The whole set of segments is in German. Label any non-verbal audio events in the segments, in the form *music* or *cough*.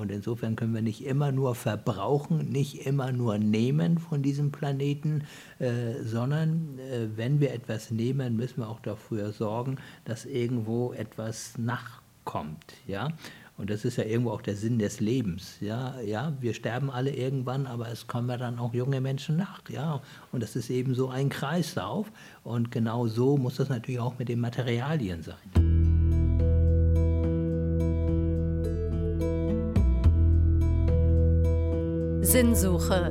Und insofern können wir nicht immer nur verbrauchen, nicht immer nur nehmen von diesem Planeten, äh, sondern äh, wenn wir etwas nehmen, müssen wir auch dafür sorgen, dass irgendwo etwas nachkommt. Ja? Und das ist ja irgendwo auch der Sinn des Lebens. Ja, ja, wir sterben alle irgendwann, aber es kommen ja dann auch junge Menschen nach. Ja, und das ist eben so ein Kreislauf. Und genau so muss das natürlich auch mit den Materialien sein. Sinnsuche.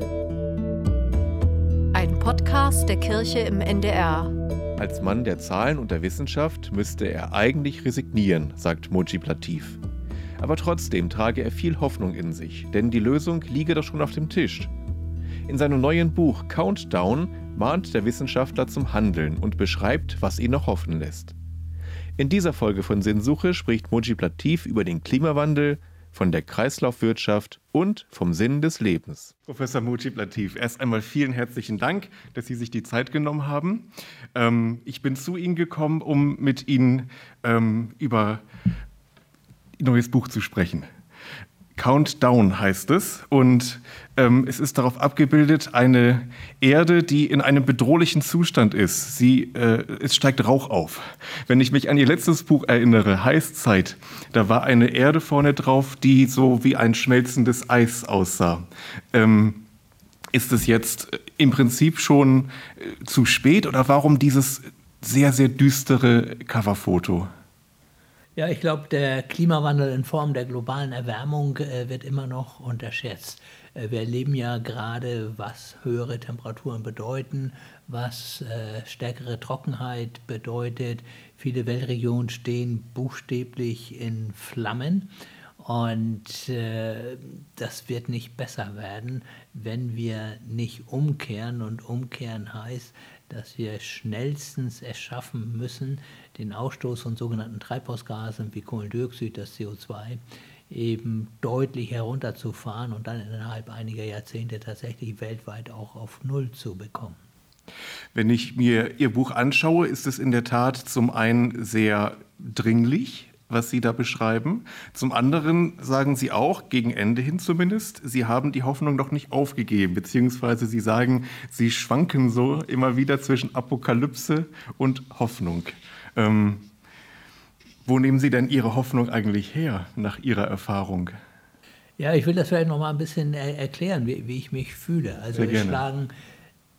Ein Podcast der Kirche im NDR. Als Mann der Zahlen und der Wissenschaft müsste er eigentlich resignieren, sagt Moji Plativ. Aber trotzdem trage er viel Hoffnung in sich, denn die Lösung liege doch schon auf dem Tisch. In seinem neuen Buch Countdown mahnt der Wissenschaftler zum Handeln und beschreibt, was ihn noch hoffen lässt. In dieser Folge von Sinnsuche spricht Moji Plativ über den Klimawandel, von der Kreislaufwirtschaft und vom Sinn des Lebens. Professor Mujib Latif, erst einmal vielen herzlichen Dank, dass Sie sich die Zeit genommen haben. Ähm, ich bin zu Ihnen gekommen, um mit Ihnen ähm, über neues Buch zu sprechen. Countdown heißt es und ähm, es ist darauf abgebildet eine Erde, die in einem bedrohlichen Zustand ist. Sie, äh, es steigt Rauch auf. Wenn ich mich an Ihr letztes Buch erinnere, Heißzeit, da war eine Erde vorne drauf, die so wie ein schmelzendes Eis aussah. Ähm, ist es jetzt im Prinzip schon äh, zu spät oder warum dieses sehr, sehr düstere Coverfoto? Ja, ich glaube, der Klimawandel in Form der globalen Erwärmung äh, wird immer noch unterschätzt. Äh, wir erleben ja gerade, was höhere Temperaturen bedeuten, was äh, stärkere Trockenheit bedeutet. Viele Weltregionen stehen buchstäblich in Flammen. Und äh, das wird nicht besser werden, wenn wir nicht umkehren. Und umkehren heißt, dass wir schnellstens es schaffen müssen, den Ausstoß von sogenannten Treibhausgasen wie Kohlendioxid, das CO2, eben deutlich herunterzufahren und dann innerhalb einiger Jahrzehnte tatsächlich weltweit auch auf Null zu bekommen. Wenn ich mir Ihr Buch anschaue, ist es in der Tat zum einen sehr dringlich, was Sie da beschreiben. Zum anderen sagen Sie auch, gegen Ende hin zumindest, Sie haben die Hoffnung noch nicht aufgegeben, beziehungsweise Sie sagen, Sie schwanken so immer wieder zwischen Apokalypse und Hoffnung. Ähm, wo nehmen Sie denn Ihre Hoffnung eigentlich her, nach Ihrer Erfahrung? Ja, ich will das vielleicht noch mal ein bisschen er erklären, wie, wie, ich mich fühle. Also es schlagen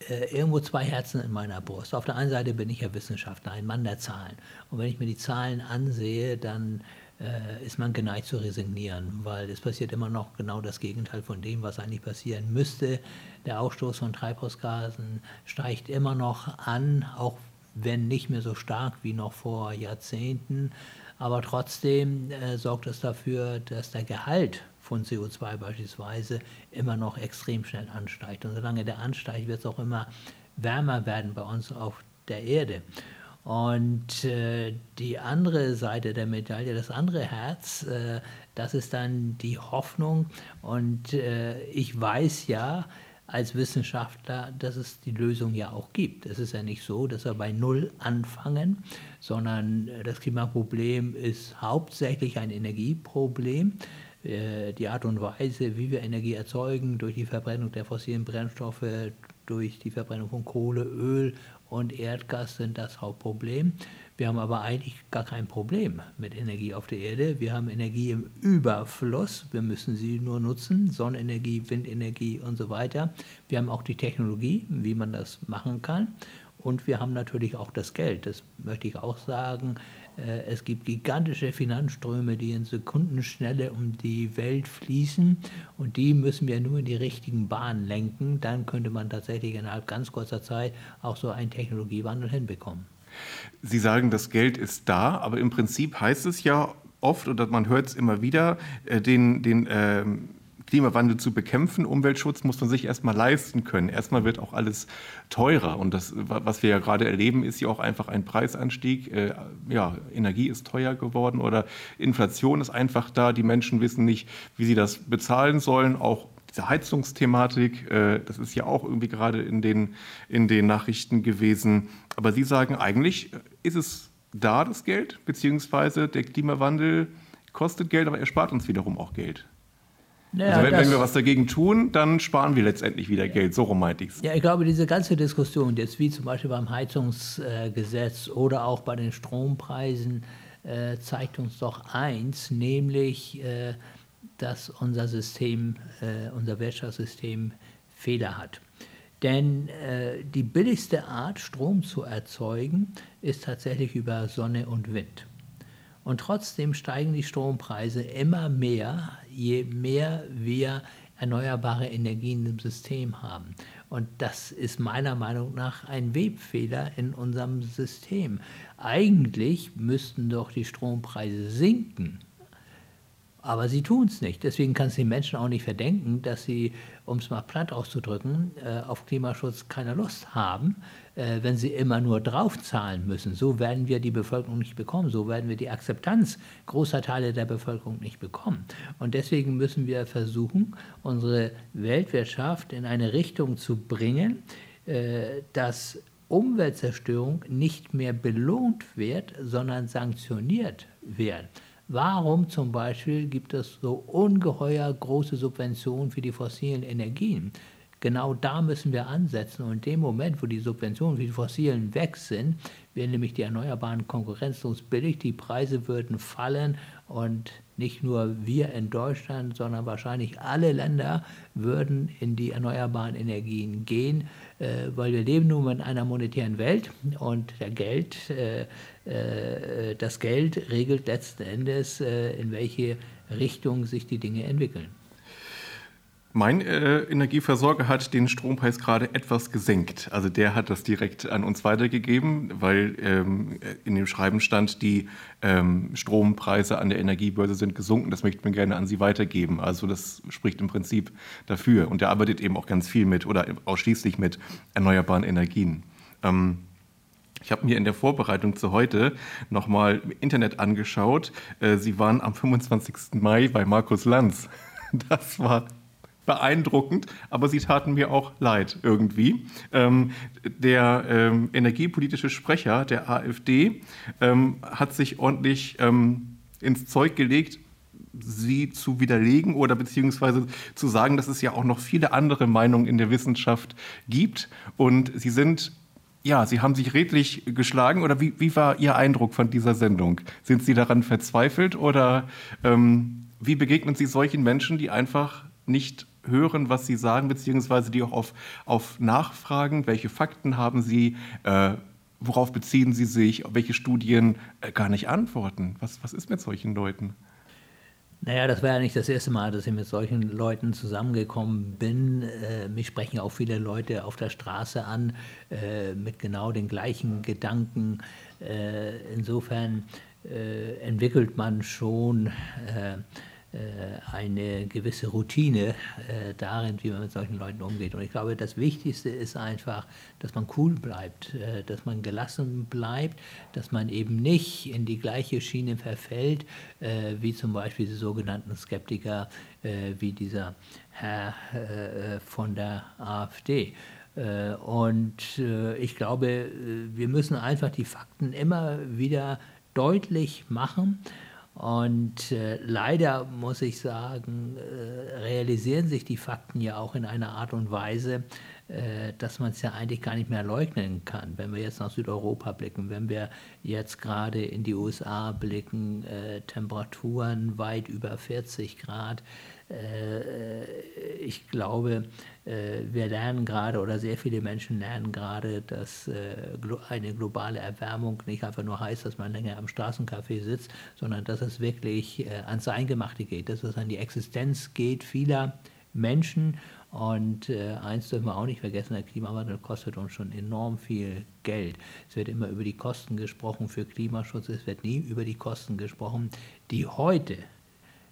äh, irgendwo zwei Herzen in meiner Brust. Auf der einen Seite bin ich ja Wissenschaftler, ein Mann der Zahlen. Und wenn ich mir die Zahlen ansehe, dann äh, ist man geneigt zu resignieren, weil es passiert immer noch genau das Gegenteil von dem, was eigentlich passieren müsste. Der Ausstoß von Treibhausgasen steigt immer noch an, auch wenn nicht mehr so stark wie noch vor Jahrzehnten. Aber trotzdem äh, sorgt es dafür, dass der Gehalt von CO2 beispielsweise immer noch extrem schnell ansteigt. Und solange der ansteigt, wird es auch immer wärmer werden bei uns auf der Erde. Und äh, die andere Seite der Medaille, das andere Herz, äh, das ist dann die Hoffnung. Und äh, ich weiß ja, als Wissenschaftler, dass es die Lösung ja auch gibt. Es ist ja nicht so, dass wir bei Null anfangen, sondern äh, das Klimaproblem ist hauptsächlich ein Energieproblem. Äh, die Art und Weise, wie wir Energie erzeugen, durch die Verbrennung der fossilen Brennstoffe, durch die Verbrennung von Kohle, Öl und Erdgas sind das Hauptproblem. Wir haben aber eigentlich gar kein Problem mit Energie auf der Erde. Wir haben Energie im Überfluss. Wir müssen sie nur nutzen. Sonnenenergie, Windenergie und so weiter. Wir haben auch die Technologie, wie man das machen kann. Und wir haben natürlich auch das Geld. Das möchte ich auch sagen. Äh, es gibt gigantische Finanzströme, die in Sekundenschnelle um die Welt fließen. Und die müssen wir nur in die richtigen Bahnen lenken. Dann könnte man tatsächlich innerhalb ganz kurzer Zeit auch so einen Technologiewandel hinbekommen. Sie sagen, das Geld ist da, aber im Prinzip heißt es ja oft, oder man hört es immer wieder, äh, den, den äh, Klimawandel zu bekämpfen, Umweltschutz muss man sich erstmal leisten können. Erstmal wird auch alles teurer. Und das, was wir ja gerade erleben, ist ja auch einfach ein Preisanstieg. Äh, ja, Energie ist teuer geworden oder Inflation ist einfach da. Die Menschen wissen nicht, wie sie das bezahlen sollen. Auch diese Heizungsthematik, äh, das ist ja auch irgendwie gerade in den, in den Nachrichten gewesen. Aber Sie sagen, eigentlich ist es da das Geld, beziehungsweise der Klimawandel kostet Geld, aber er spart uns wiederum auch Geld. Naja, also wenn, wenn, wir was dagegen tun, dann sparen wir letztendlich wieder Geld. So rum meinte ich es. Ja, ich glaube, diese ganze Diskussion jetzt, wie zum Beispiel beim Heizungsgesetz oder auch bei den Strompreisen, äh, zeigt uns doch eins, nämlich, äh, dass unser System, äh, unser Wirtschaftssystem Fehler hat. Denn äh, die billigste Art, Strom zu erzeugen, ist tatsächlich über Sonne und Wind. Und trotzdem steigen die Strompreise immer mehr, je mehr wir erneuerbare Energien im System haben. Und das ist meiner Meinung nach ein Webfehler in unserem System. Eigentlich müssten doch die Strompreise sinken aber sie tun es nicht. Deswegen kann es den Menschen auch nicht verdenken, dass sie, um es mal platt auszudrücken, äh, auf Klimaschutz keine Lust haben, äh, wenn sie immer nur draufzahlen müssen. So werden wir die Bevölkerung nicht bekommen. So werden wir die Akzeptanz großer Teile der Bevölkerung nicht bekommen. Und deswegen müssen wir versuchen, unsere Weltwirtschaft in eine Richtung zu bringen, äh, dass Umweltzerstörung nicht mehr belohnt wird, sondern sanktioniert wird. Warum zum Beispiel gibt es so ungeheuer große Subventionen für die fossilen Energien? Genau da müssen wir ansetzen. Und in dem Moment, wo die Subventionen für die fossilen weg sind, wären nämlich die Erneuerbaren konkurrenzlos billig, die Preise würden fallen und nicht nur wir in Deutschland, sondern wahrscheinlich alle Länder würden in die erneuerbaren Energien gehen, äh, weil wir leben nun in einer monetären Welt und der Geld, äh, äh, das Geld regelt letzten Endes, in welche Richtung sich die Dinge entwickeln. Mein äh, Energieversorger hat den Strompreis gerade etwas gesenkt. Also der hat das direkt an uns weitergegeben, weil ähm, in dem Schreiben stand, die ähm, Strompreise an der Energiebörse sind gesunken. Das möchte man gerne an Sie weitergeben. Also das spricht im Prinzip dafür. Und er arbeitet eben auch ganz viel mit oder ausschließlich mit erneuerbaren Energien. Ähm, ich habe mir in der Vorbereitung zu heute nochmal im Internet angeschaut. Äh, Sie waren am 25. Mai bei Markus Lanz. *laughs* Das war beeindruckend, aber sie taten mir auch leid irgendwie. Ähm, der ähm, energiepolitische Sprecher der AfD ähm, hat sich ordentlich ähm, ins Zeug gelegt, sie zu widerlegen oder beziehungsweise zu sagen, dass es ja auch noch viele andere Meinungen in der Wissenschaft gibt. Und sie sind, ja, sie haben sich redlich geschlagen. Oder wie, wie war Ihr Eindruck von dieser Sendung? Sind Sie daran verzweifelt oder ähm, wie begegnen Sie solchen Menschen, die einfach nicht hören, was Sie sagen, beziehungsweise die auch auf, auf Nachfragen, welche Fakten haben Sie, äh, worauf beziehen Sie sich, welche Studien äh, gar nicht antworten. Was, was ist mit solchen Leuten? Naja, das war ja nicht das erste Mal, dass ich mit solchen Leuten zusammengekommen bin. Äh, mich sprechen auch viele Leute auf der Straße an äh, mit genau den gleichen Gedanken. Äh, insofern äh, entwickelt man schon äh, eine gewisse Routine äh, darin, wie man mit solchen Leuten umgeht. Und ich glaube, das Wichtigste ist einfach, dass man cool bleibt, äh, dass man gelassen bleibt, dass man eben nicht in die gleiche Schiene verfällt, wie zum Beispiel die sogenannten Skeptiker, wie dieser Herr von der AfD. Und ich glaube, wir müssen einfach die Fakten immer wieder deutlich machen und äh, leider muss ich sagen, äh, realisieren sich die Fakten ja auch in einer Art und Weise, äh, dass man es ja eigentlich gar nicht mehr leugnen kann. Wenn wir jetzt nach Südeuropa blicken, wenn wir jetzt gerade in die USA blicken, äh, Temperaturen weit über 40 Grad, ich glaube, äh, wir lernen gerade oder sehr viele Menschen lernen gerade, dass äh, eine globale Erwärmung nicht einfach nur heißt, dass man länger am Straßencafé sitzt, sondern dass es wirklich ans Eingemachte geht, dass es an die Existenz geht vieler Menschen. Und äh, eins dürfen wir auch nicht vergessen, der Klimawandel kostet uns schon enorm viel Geld. Es wird immer über die Kosten gesprochen für Klimaschutz, es wird nie über die Kosten gesprochen, die heute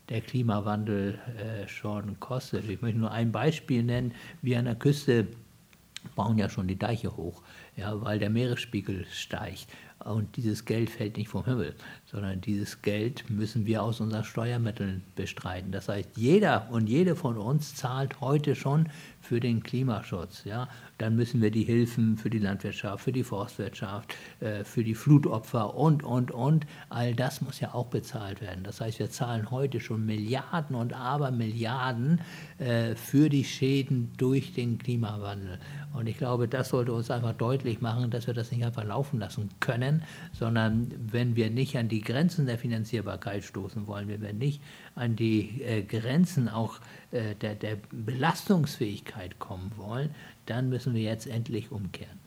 der Klimawandel äh, schon kostet. Ich möchte nur ein Beispiel nennen. Wir an der Küste bauen ja schon die Deiche hoch, ja, weil der Meeresspiegel steigt. Und dieses Geld fällt nicht vom Himmel, sondern dieses Geld müssen wir aus unseren Steuermitteln bestreiten. Das heißt, jeder und jede von uns zahlt heute schon für den Klimaschutz. Ja? Dann müssen wir die Hilfen für die Landwirtschaft, für die Forstwirtschaft, äh, für die Flutopfer und, und, und, all das muss ja auch bezahlt werden. Das heißt, wir zahlen heute schon Milliarden und Abermilliarden äh, für die Schäden durch den Klimawandel. Und ich glaube, das sollte uns einfach deutlich machen, dass wir das nicht einfach laufen lassen können, sondern wenn wir nicht an die Grenzen der Finanzierbarkeit stoßen wollen, wenn wir nicht an die äh, Grenzen auch äh, der, der Belastungsfähigkeit kommen wollen, dann müssen wir jetzt endlich umkehren.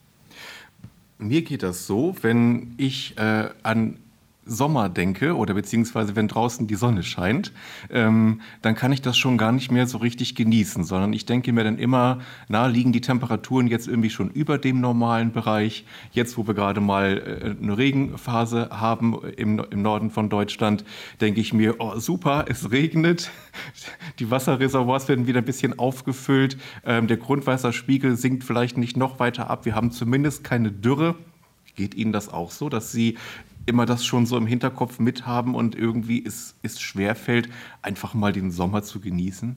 Mir geht das so, wenn ich äh, an Sommer denke oder beziehungsweise wenn draußen die Sonne scheint, ähm, dann kann ich das schon gar nicht mehr so richtig genießen, sondern ich denke mir dann immer, na, liegen die Temperaturen jetzt irgendwie schon über dem normalen Bereich. Jetzt, wo wir gerade mal äh, eine Regenphase haben im, im Norden von Deutschland, denke ich mir, oh super, es regnet, *laughs* die Wasserreservoirs werden wieder ein bisschen aufgefüllt, ähm, der Grundwasserspiegel sinkt vielleicht nicht noch weiter ab, wir haben zumindest keine Dürre. Geht Ihnen das auch so, dass Sie immer das schon so im Hinterkopf mithaben und irgendwie es, es schwerfällt, einfach mal den Sommer zu genießen?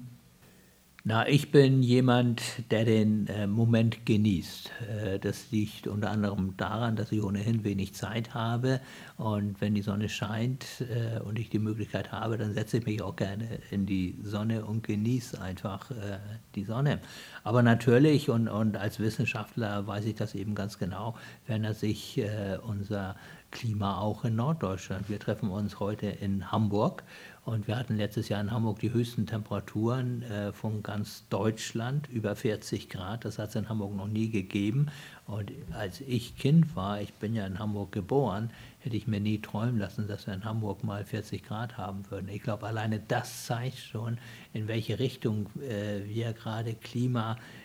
Na, ich bin jemand, der den äh, Moment genießt. Äh, das liegt unter anderem daran, dass ich ohnehin wenig Zeit habe. Und wenn die Sonne scheint äh, und ich die Möglichkeit habe, dann setze ich mich auch gerne in die Sonne und genieße einfach äh, die Sonne. Aber natürlich, und, und als Wissenschaftler weiß ich das eben ganz genau, verändert sich äh, unser Klima auch in Norddeutschland. Wir treffen uns heute in Hamburg und wir hatten letztes Jahr in Hamburg die höchsten Temperaturen äh, von ganz Deutschland, über 40 Grad. Das hat es in Hamburg noch nie gegeben. Und als ich Kind war, ich bin ja in Hamburg geboren, hätte ich mir nie träumen lassen, dass wir in Hamburg mal 40 Grad haben würden. Ich glaube, alleine das zeigt schon, in welche Richtung äh, wir gerade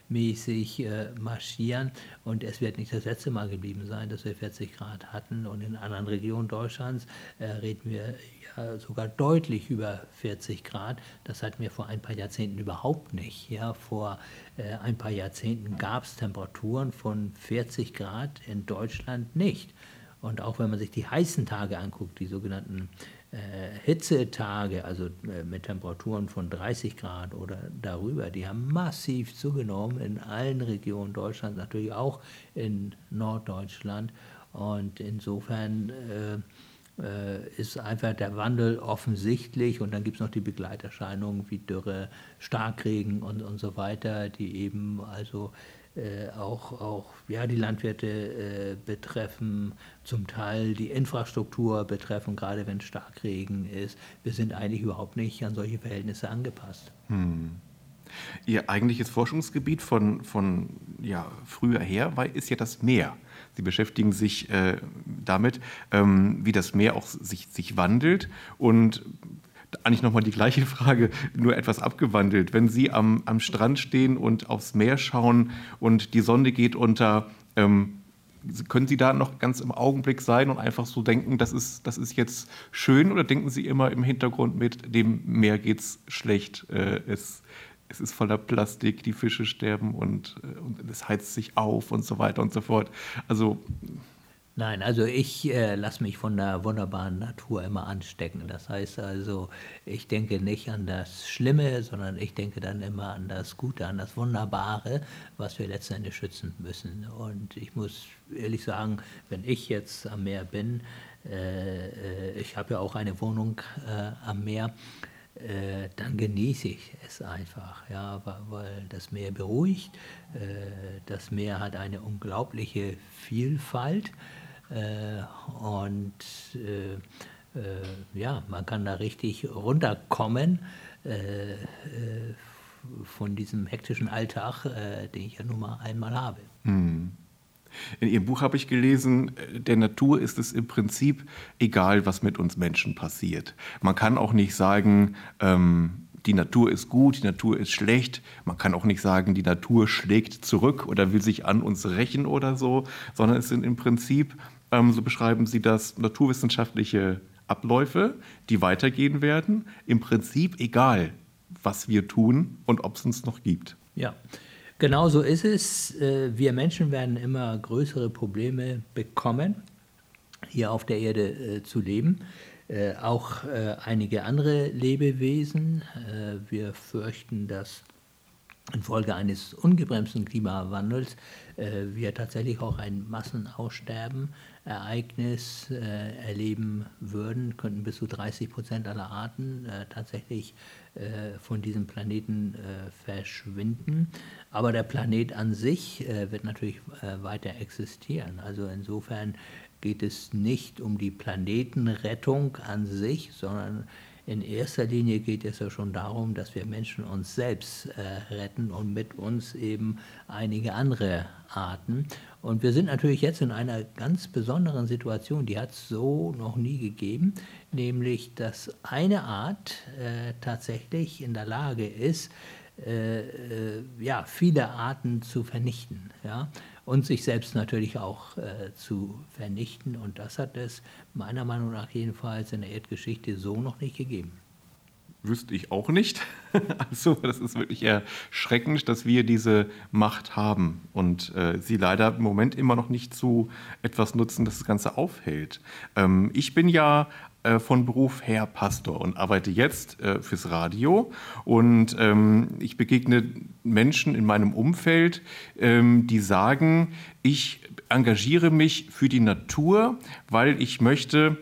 klimamäßig äh, marschieren. Und es wird nicht das letzte Mal geblieben sein, dass wir 40 Grad hatten. Und in anderen Regionen Deutschlands äh, reden wir ja sogar deutlich über 40 Grad. Das hatten wir vor ein paar Jahrzehnten überhaupt nicht. Ja, vor äh, ein paar Jahrzehnten gab es Temperaturen von 40 Grad in Deutschland nicht. Und auch wenn man sich die heißen Tage anguckt, die sogenannten Hitzetage, also äh, mit Temperaturen von 30 Grad oder darüber, die haben massiv zugenommen in allen Regionen Deutschlands, natürlich auch in Norddeutschland. Und insofern äh, äh ist einfach der Wandel offensichtlich und dann gibt es noch die Begleiterscheinungen wie Dürre, Starkregen und, und so weiter, die eben also äh, auch, auch ja, die Landwirte äh, betreffen, zum Teil die Infrastruktur betreffen, gerade wenn Starkregen ist. Wir sind eigentlich überhaupt nicht an solche Verhältnisse angepasst. Hm. Ihr eigentliches Forschungsgebiet von, von ja, früher her ist ja das Meer. Sie beschäftigen sich äh, damit, ähm, wie das Meer auch sich, sich wandelt und eigentlich nochmal die gleiche Frage, nur etwas abgewandelt. Wenn Sie am, am Strand stehen und aufs Meer schauen und die Sonne geht unter, ähm, können Sie da noch ganz im Augenblick sein und einfach so denken, das ist, das ist jetzt schön oder denken Sie immer im Hintergrund mit, dem Meer geht es schlecht, äh, es, es ist voller Plastik, die Fische sterben und, äh, und es heizt sich auf und so weiter und so fort. Also Nein, also ich äh, lasse mich von der wunderbaren Natur immer anstecken. Das heißt also, ich denke nicht an das Schlimme, sondern ich denke dann immer an das Gute, an das Wunderbare, was wir letztendlich schützen müssen. Und ich muss ehrlich sagen, wenn ich jetzt am Meer bin, äh, äh ich habe ja auch eine Wohnung äh, am Meer, äh, dann genieße ich es einfach, ja, weil das Meer beruhigt. Äh, das Meer hat eine unglaubliche Vielfalt. Äh, und äh, äh, ja, man kann da richtig runterkommen von diesem hektischen Alltag, den ich ja nun mal einmal habe. Hm. In Ihrem Buch habe ich gelesen, der Natur ist es im Prinzip egal, was mit uns Menschen passiert. Man kann auch nicht sagen, ähm, die Natur ist gut, die Natur ist schlecht. Man kann auch nicht sagen, die Natur schlägt zurück oder will sich an uns rächen oder so, sondern es sind im Prinzip ähm, so beschreiben Sie das, naturwissenschaftliche Abläufe, die weitergehen werden, im Prinzip egal, was wir tun und ob es uns noch gibt. Ja, genau so ist es. Äh, wir Menschen werden immer größere Probleme bekommen. hier auf der Erde äh, zu leben. Äh, auch einige andere Lebewesen. Wir fürchten, dass infolge eines ungebremsten Klimawandels wir tatsächlich auch ein Massenaussterben-Ereignis äh, erleben würden, könnten bis zu 30 Prozent aller Arten äh, tatsächlich äh, von diesem Planeten äh, verschwinden. Aber der Planet an sich äh, wird natürlich weiter existieren. Also insofern geht es nicht um die Planetenrettung an sich, sondern in erster Linie geht es ja schon darum, dass wir Menschen uns selbst äh, retten und mit uns eben einige andere Arten. Und wir sind natürlich jetzt in einer ganz besonderen Situation, die hat es so noch nie gegeben, nämlich dass eine Art äh, tatsächlich in der Lage ist, äh, äh ja, viele Arten zu vernichten. Ja? und sich selbst natürlich auch äh, zu vernichten. Und das hat es meiner Meinung nach jedenfalls in der Erdgeschichte so noch nicht gegeben. Wüsste ich auch nicht. *laughs* Also das ist wirklich erschreckend, dass wir diese Macht haben und äh, sie leider im Moment immer noch nicht zu etwas nutzen, das das Ganze aufhält. Ähm, ich bin ja äh, von Beruf her Pastor und arbeite jetzt äh, fürs Radio. Und ähm, ich begegne Menschen in meinem Umfeld, ähm, die sagen, ich engagiere mich für die Natur, weil ich möchte,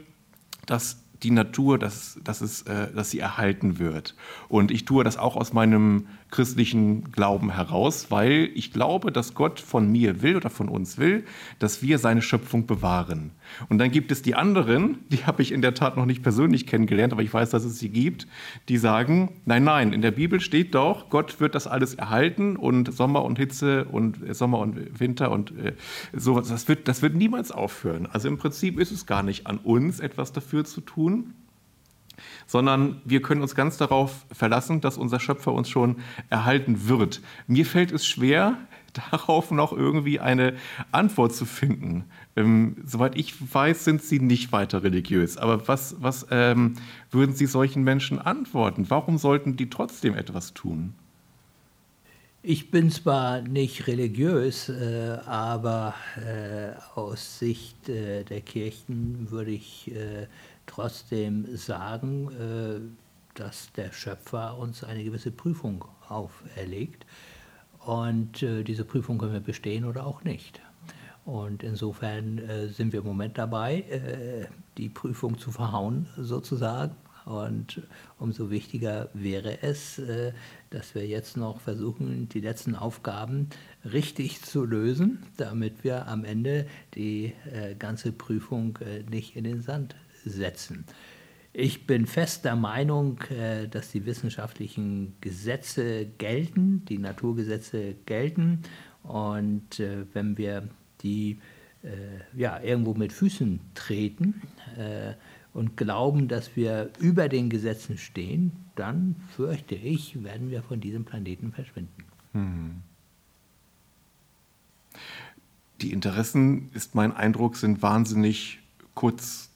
dass die Natur, dass, dass, es, äh, dass sie erhalten wird. Und ich tue das auch aus meinem christlichen Glauben heraus, weil ich glaube, dass Gott von mir will oder von uns will, dass wir seine Schöpfung bewahren. Und dann gibt es die anderen, die habe ich in der Tat noch nicht persönlich kennengelernt, aber ich weiß, dass es sie gibt, die sagen, nein, nein, in der Bibel steht doch, Gott wird das alles erhalten und Sommer und Hitze und äh, Sommer und Winter und äh, sowas, das wird, das wird niemals aufhören. Also im Prinzip ist es gar nicht an uns, etwas dafür zu tun sondern wir können uns ganz darauf verlassen, dass unser Schöpfer uns schon erhalten wird. Mir fällt es schwer, *laughs* darauf noch irgendwie eine Antwort zu finden. Ähm, soweit ich weiß, sind Sie nicht weiter religiös. Aber was, was ähm, würden Sie solchen Menschen antworten? Warum sollten die trotzdem etwas tun? Ich bin zwar nicht religiös, äh, aber äh, aus Sicht äh, der Kirchen würde ich äh, trotzdem sagen, äh, dass der Schöpfer uns eine gewisse Prüfung auferlegt. Und äh, diese Prüfung können wir bestehen oder auch nicht. Und insofern äh, sind wir im Moment dabei, die Prüfung zu verhauen sozusagen. Und umso wichtiger wäre es, dass wir jetzt noch versuchen, die letzten Aufgaben richtig zu lösen, damit wir am Ende die ganze Prüfung nicht in den Sand setzen. Ich bin fest der Meinung, äh, dass die wissenschaftlichen Gesetze gelten, die Naturgesetze gelten. Und äh, wenn wir die äh, ja, irgendwo mit Füßen treten und glauben, dass wir über den Gesetzen stehen, dann fürchte ich, werden wir von diesem Planeten verschwinden. Hm. Die Interessen, ist mein Eindruck, sind wahnsinnig kurz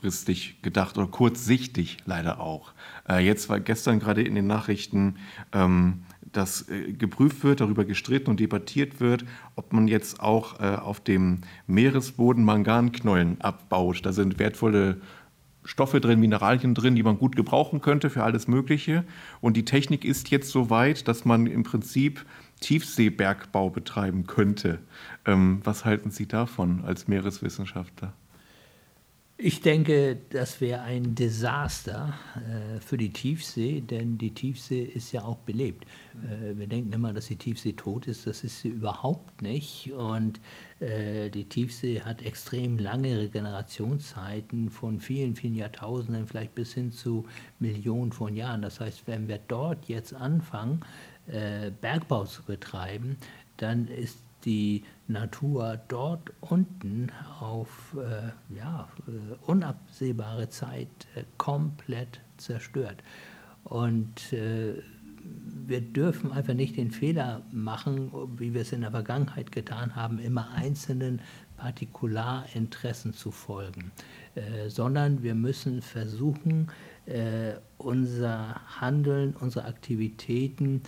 kurzfristig gedacht oder kurzsichtig leider auch. Äh, jetzt war gestern gerade in den Nachrichten, ähm, dass äh, geprüft wird, darüber gestritten und debattiert wird, ob man jetzt auch äh, auf dem Meeresboden Manganknollen abbaut. Da sind wertvolle Stoffe drin, Mineralien drin, die man gut gebrauchen könnte für alles Mögliche. Und die Technik ist jetzt so weit, dass man im Prinzip Tiefseebergbau betreiben könnte. Ähm, was halten Sie davon als Meereswissenschaftler? Ich denke, das wäre ein Desaster äh, für die Tiefsee, denn die Tiefsee ist ja auch belebt. Äh, wir denken immer, dass die Tiefsee tot ist, das ist sie überhaupt nicht. Und äh, die Tiefsee hat extrem lange Regenerationszeiten von vielen, vielen Jahrtausenden, vielleicht bis hin zu Millionen von Jahren. Das heißt, wenn wir dort jetzt anfangen, äh, Bergbau zu betreiben, dann ist die Natur dort unten auf äh, ja, äh, unabsehbare Zeit äh, komplett zerstört. Und äh, wir dürfen einfach nicht den Fehler machen, wie wir es in der Vergangenheit getan haben, immer einzelnen Partikularinteressen zu folgen, äh, sondern wir müssen versuchen, unser Handeln, unsere Aktivitäten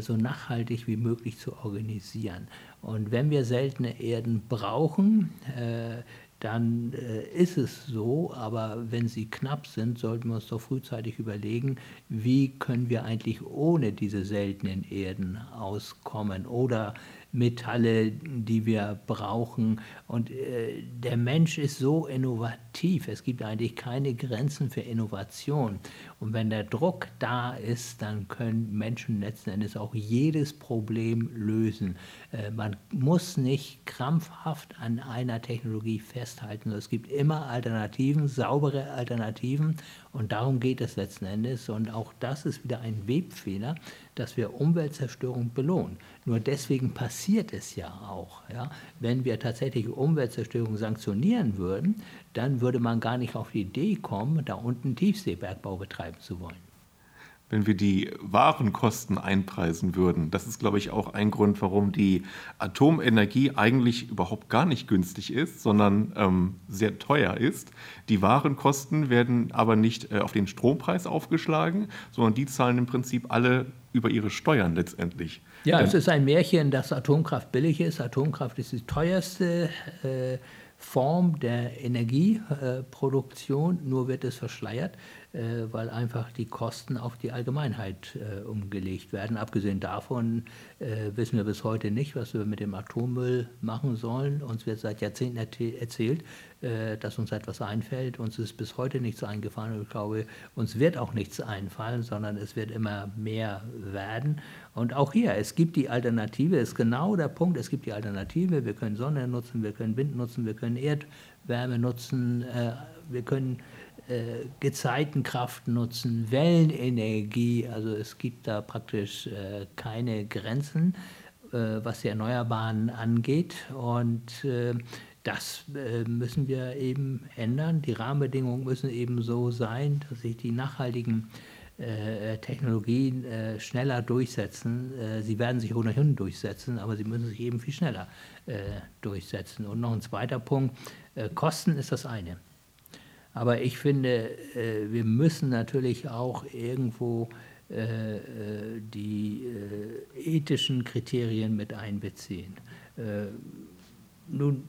so nachhaltig wie möglich zu organisieren. Und wenn wir seltene Erden brauchen, äh, dann äh, ist es so, aber wenn sie knapp sind, sollten wir uns doch frühzeitig überlegen, wie können wir eigentlich ohne diese seltenen Erden auskommen? Oder Metalle, die wir brauchen. Und äh, der Mensch ist so innovativ. Es gibt eigentlich keine Grenzen für Innovation. Und wenn der Druck da ist, dann können Menschen letzten Endes auch jedes Problem lösen. Äh, man muss nicht krampfhaft an einer Technologie festhalten. Es gibt immer Alternativen, saubere Alternativen. Und darum geht es letzten Endes. Und auch das ist wieder ein Webfehler, dass wir Umweltzerstörung belohnen. Nur deswegen passiert es ja auch. Ja? Wenn wir tatsächlich Umweltzerstörung sanktionieren würden, dann würde man gar nicht auf die Idee kommen, da unten Tiefseebergbau betreiben zu wollen wenn wir die Warenkosten einpreisen würden. Das ist, glaube ich, auch ein Grund, warum die Atomenergie eigentlich überhaupt gar nicht günstig ist, sondern ähm, sehr teuer ist. Die Warenkosten werden aber nicht äh, auf den Strompreis aufgeschlagen, sondern die zahlen im Prinzip alle über ihre Steuern letztendlich. Ja, Denn es ist ein Märchen, dass Atomkraft billig ist. Atomkraft ist die teuerste. Äh, Form der Energieproduktion, nur wird es verschleiert. Äh, weil einfach die Kosten auf die Allgemeinheit äh, umgelegt werden. Abgesehen davon äh, wissen wir bis heute nicht, was wir mit dem Atommüll machen sollen. Uns wird seit Jahrzehnten erzählt, äh, dass uns etwas einfällt. Uns ist bis heute nichts eingefallen und ich glaube, uns wird auch nichts einfallen, sondern es wird immer mehr werden. Und auch hier, es gibt die Alternative, ist genau der Punkt, es gibt die Alternative. Wir können Sonne nutzen, wir können Wind nutzen, wir können Erdwärme nutzen, wir können äh, Gezeitenkraft nutzen, Wellenenergie, also es gibt da praktisch äh, keine Grenzen, äh, was die Erneuerbaren angeht. Und äh, das äh, müssen wir eben ändern. Die Rahmenbedingungen müssen eben so sein, dass sich die nachhaltigen äh, Technologien schneller durchsetzen. sie werden sich ohnehin durchsetzen, aber sie müssen sich eben viel schneller durchsetzen. Und noch ein zweiter Punkt, Kosten ist das eine. Aber ich finde, äh, wir müssen natürlich auch irgendwo äh, äh, die ethischen Kriterien mit einbeziehen. Nun,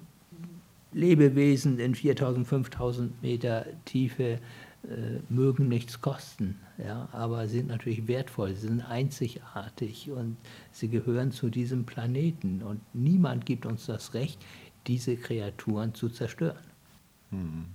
Lebewesen in 4000, 5000 Meter Tiefe mögen nichts kosten, ja, aber sind natürlich wertvoll, sie sind einzigartig und sie gehören zu diesem Planeten. Und niemand gibt uns das Recht, diese Kreaturen zu zerstören. Mhm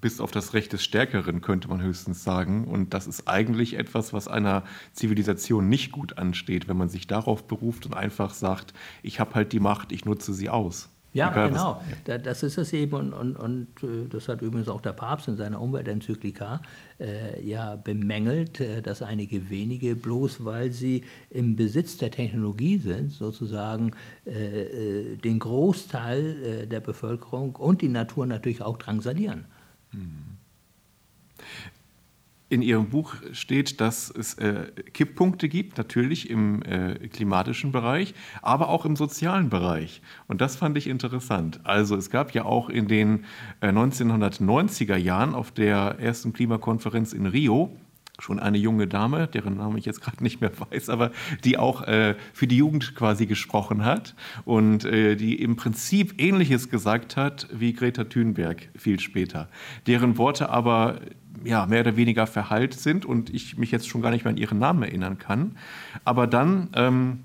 bis auf das Recht des Stärkeren, könnte man höchstens sagen. Und das ist eigentlich etwas, was einer Zivilisation nicht gut ansteht, wenn man sich darauf beruft und einfach sagt, ich habe halt die Macht, ich nutze sie aus. Ja, Egal, genau. Was, Das ist es eben. Und, und, und, äh, das hat übrigens auch der Papst in seiner Umweltenzyklika äh, ja bemängelt, äh, dass einige wenige, bloß weil sie im Besitz der Technologie sind, sozusagen äh, äh den Großteil der Bevölkerung und die Natur natürlich auch drangsalieren. In Ihrem Buch steht, dass es äh, Kipppunkte gibt, natürlich im äh, klimatischen Bereich, aber auch im sozialen Bereich. Und das fand ich interessant. Also es gab ja auch in den äh, 1990er Jahren auf der ersten Klimakonferenz in Rio schon eine junge Dame, deren Name ich jetzt gerade nicht mehr weiß, aber die auch äh, für die Jugend quasi gesprochen hat und äh, die im Prinzip Ähnliches gesagt hat wie Greta Thunberg viel später, deren Worte aber ja, mehr oder weniger verhallt sind und ich mich jetzt schon gar nicht mehr an ihren Namen erinnern kann. Aber dann ähm,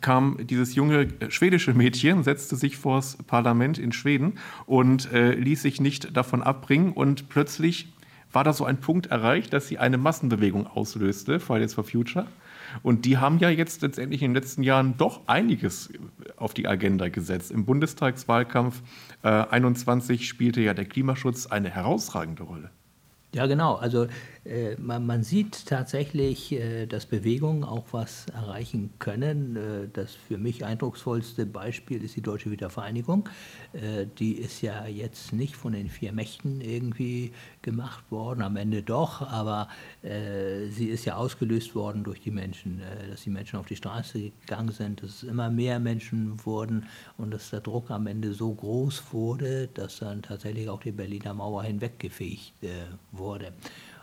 kam dieses junge äh, schwedische Mädchen, setzte sich vors Parlament in Schweden und äh, ließ sich nicht davon abbringen und plötzlich war da so ein Punkt erreicht, dass sie eine Massenbewegung auslöste, Fridays for Future. Und die haben ja jetzt letztendlich in den letzten Jahren doch einiges auf die Agenda gesetzt. Im Bundestagswahlkampf äh, 21 spielte ja der Klimaschutz eine herausragende Rolle. Ja, genau. Also man, man, sieht tatsächlich, äh, dass Bewegungen auch was erreichen können. Äh, das für mich eindrucksvollste Beispiel ist die Deutsche Wiedervereinigung. Äh, die ist ja jetzt nicht von den vier Mächten irgendwie gemacht worden, am Ende doch, aber äh, sie ist ja ausgelöst worden durch die Menschen, äh, dass die Menschen auf die Straße gegangen sind, dass es immer mehr Menschen wurden und dass der Druck am Ende so groß wurde, dass dann tatsächlich auch die Berliner Mauer hinweggefegt wurde.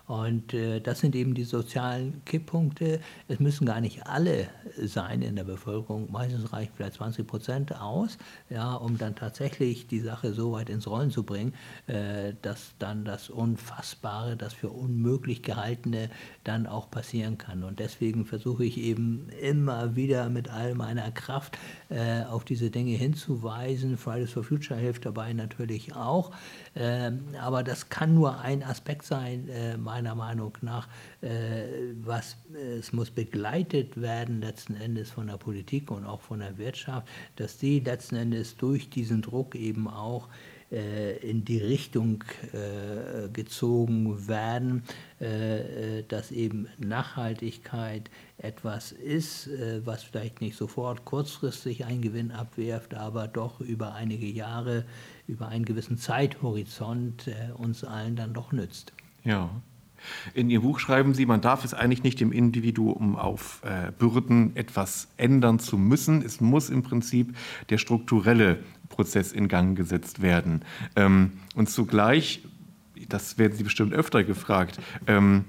Und äh, das sind eben die sozialen Kipppunkte. Es müssen gar nicht alle sein in der Bevölkerung. Meistens reicht vielleicht 20 Prozent aus, ja, um dann tatsächlich die Sache so weit ins Rollen zu bringen, äh, dass dann das Unfassbare, das für unmöglich gehaltene dann auch passieren kann. Und deswegen versuche ich eben immer wieder mit all meiner Kraft äh, auf diese Dinge hinzuweisen. Fridays for Future hilft dabei natürlich auch. Ähm, aber das kann nur ein Aspekt sein, äh, meiner Meinung nach, äh, was es muss begleitet werden letzten Endes von der Politik und auch von der Wirtschaft, dass die letzten Endes durch diesen Druck eben auch äh, in die Richtung äh, gezogen werden, dass eben Nachhaltigkeit etwas ist, was vielleicht nicht sofort kurzfristig einen Gewinn abwirft, aber doch über einige Jahre, über einen gewissen Zeithorizont uns allen dann doch nützt. Ja. In Ihrem Buch schreiben Sie, man darf es eigentlich nicht im Individuum auf äh, Bürden etwas ändern zu müssen. Es muss im Prinzip der strukturelle Prozess in Gang gesetzt werden. Ähm, und zugleich, das werden Sie bestimmt öfter gefragt, ähm,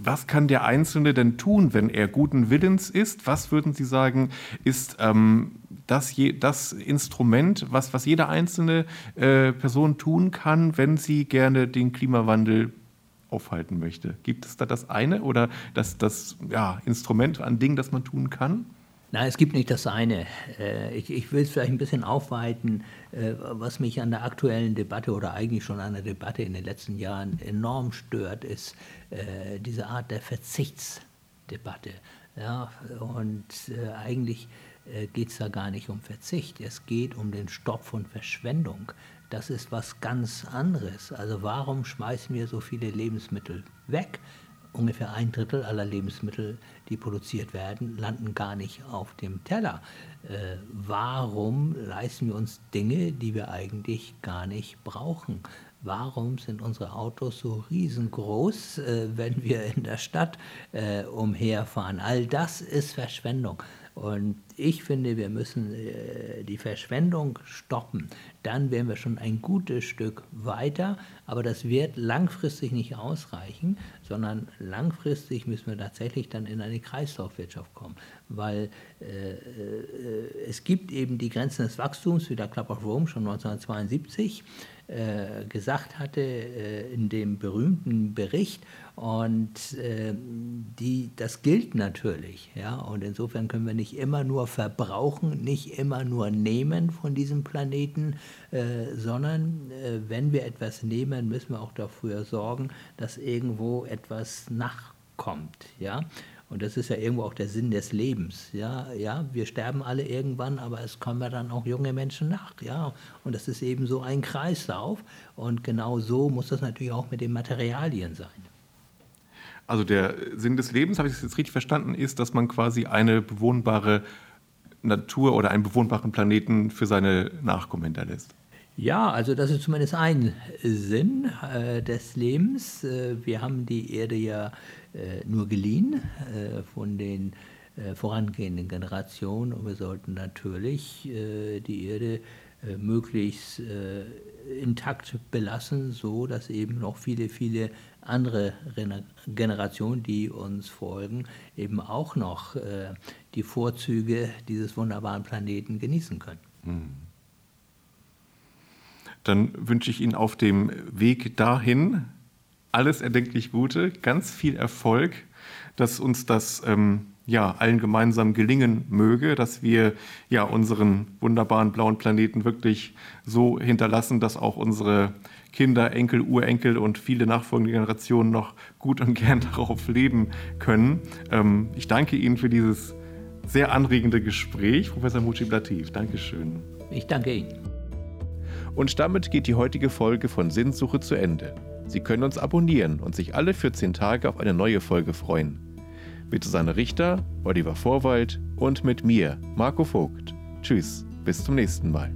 was kann der Einzelne denn tun, wenn er guten Willens ist? Was würden Sie sagen, ist ähm, das, je, das, Instrument, was, was jede einzelne äh, Person tun kann, wenn sie gerne den Klimawandel aufhalten möchte? Gibt es da das eine oder das, das ja, Instrument, ein Ding, das man tun kann? Nein, es gibt nicht das eine. Äh, ich, ich will es vielleicht ein bisschen aufweiten. Äh, was mich an der aktuellen Debatte oder eigentlich schon an der Debatte in den letzten Jahren enorm stört, ist äh, diese Art der Verzichtsdebatte. Ja, und eigentlich geht es da gar nicht um Verzicht. Es geht um den Stopp von Verschwendung. Das ist was ganz anderes. Also warum schmeißen wir so viele Lebensmittel weg? ungefähr ein Drittel aller Lebensmittel, die produziert werden, landen gar nicht auf dem Teller. Äh, warum leisten wir uns Dinge, die wir eigentlich gar nicht brauchen? Warum sind unsere Autos so riesengroß, äh, wenn wir in der Stadt äh, umherfahren? All das ist Verschwendung. Und ich finde, wir müssen äh, die Verschwendung stoppen. Dann wären wir schon ein gutes Stück weiter. Aber das wird langfristig nicht ausreichen, sondern langfristig müssen wir tatsächlich dann in eine Kreislaufwirtschaft kommen. Weil äh, äh, es gibt eben die Grenzen des Wachstums, wie der Club of Rome schon 1972 äh, gesagt hatte äh, in dem berühmten Bericht. Und äh, die, das gilt natürlich. Ja? Und insofern können wir nicht immer nur verbrauchen, nicht immer nur nehmen von diesem Planeten, äh, sondern äh, wenn wir etwas nehmen, müssen wir auch dafür sorgen, dass irgendwo etwas nachkommt. Ja? Und das ist ja irgendwo auch der Sinn des Lebens. Ja, ja, wir sterben alle irgendwann, aber es kommen ja dann auch junge Menschen nach. Ja, und das ist eben so ein Kreislauf. Und genau so muss das natürlich auch mit den Materialien sein. Also der Sinn des Lebens, habe ich das jetzt richtig verstanden, ist, dass man quasi eine bewohnbare Natur oder einen bewohnbaren Planeten für seine Nachkommen hinterlässt. Ja, also das ist zumindest ein Sinn äh, des Lebens. Äh, wir haben die Erde ja äh, nur geliehen äh, von den äh, vorangehenden Generationen und wir sollten natürlich äh, die Erde möglichst intakt belassen, so dass eben noch viele, viele andere Generationen, die uns folgen, eben auch noch die Vorzüge dieses wunderbaren Planeten genießen können. Mhm dann wünsche ich Ihnen auf dem Weg dahin alles erdenklich Gute, ganz viel Erfolg, dass uns das ähm, ja, allen gemeinsam gelingen möge, dass wir ja unseren wunderbaren blauen Planeten wirklich so hinterlassen, dass auch unsere Kinder, Enkel, Urenkel und viele nachfolgende Generationen noch gut und gern *laughs* darauf leben können. Ähm, ich danke Ihnen für dieses sehr anregende Gespräch, Professor Mucci Blativ. Dankeschön. Ich danke Ihnen. Und damit geht die heutige Folge von Sinnsuche zu Ende. Sie können uns abonnieren und sich alle 14 Tage auf eine neue Folge freuen. Mit Susanne Richter, Oliver Vorwald und mit mir, Marco Vogt. Tschüss, bis zum nächsten Mal.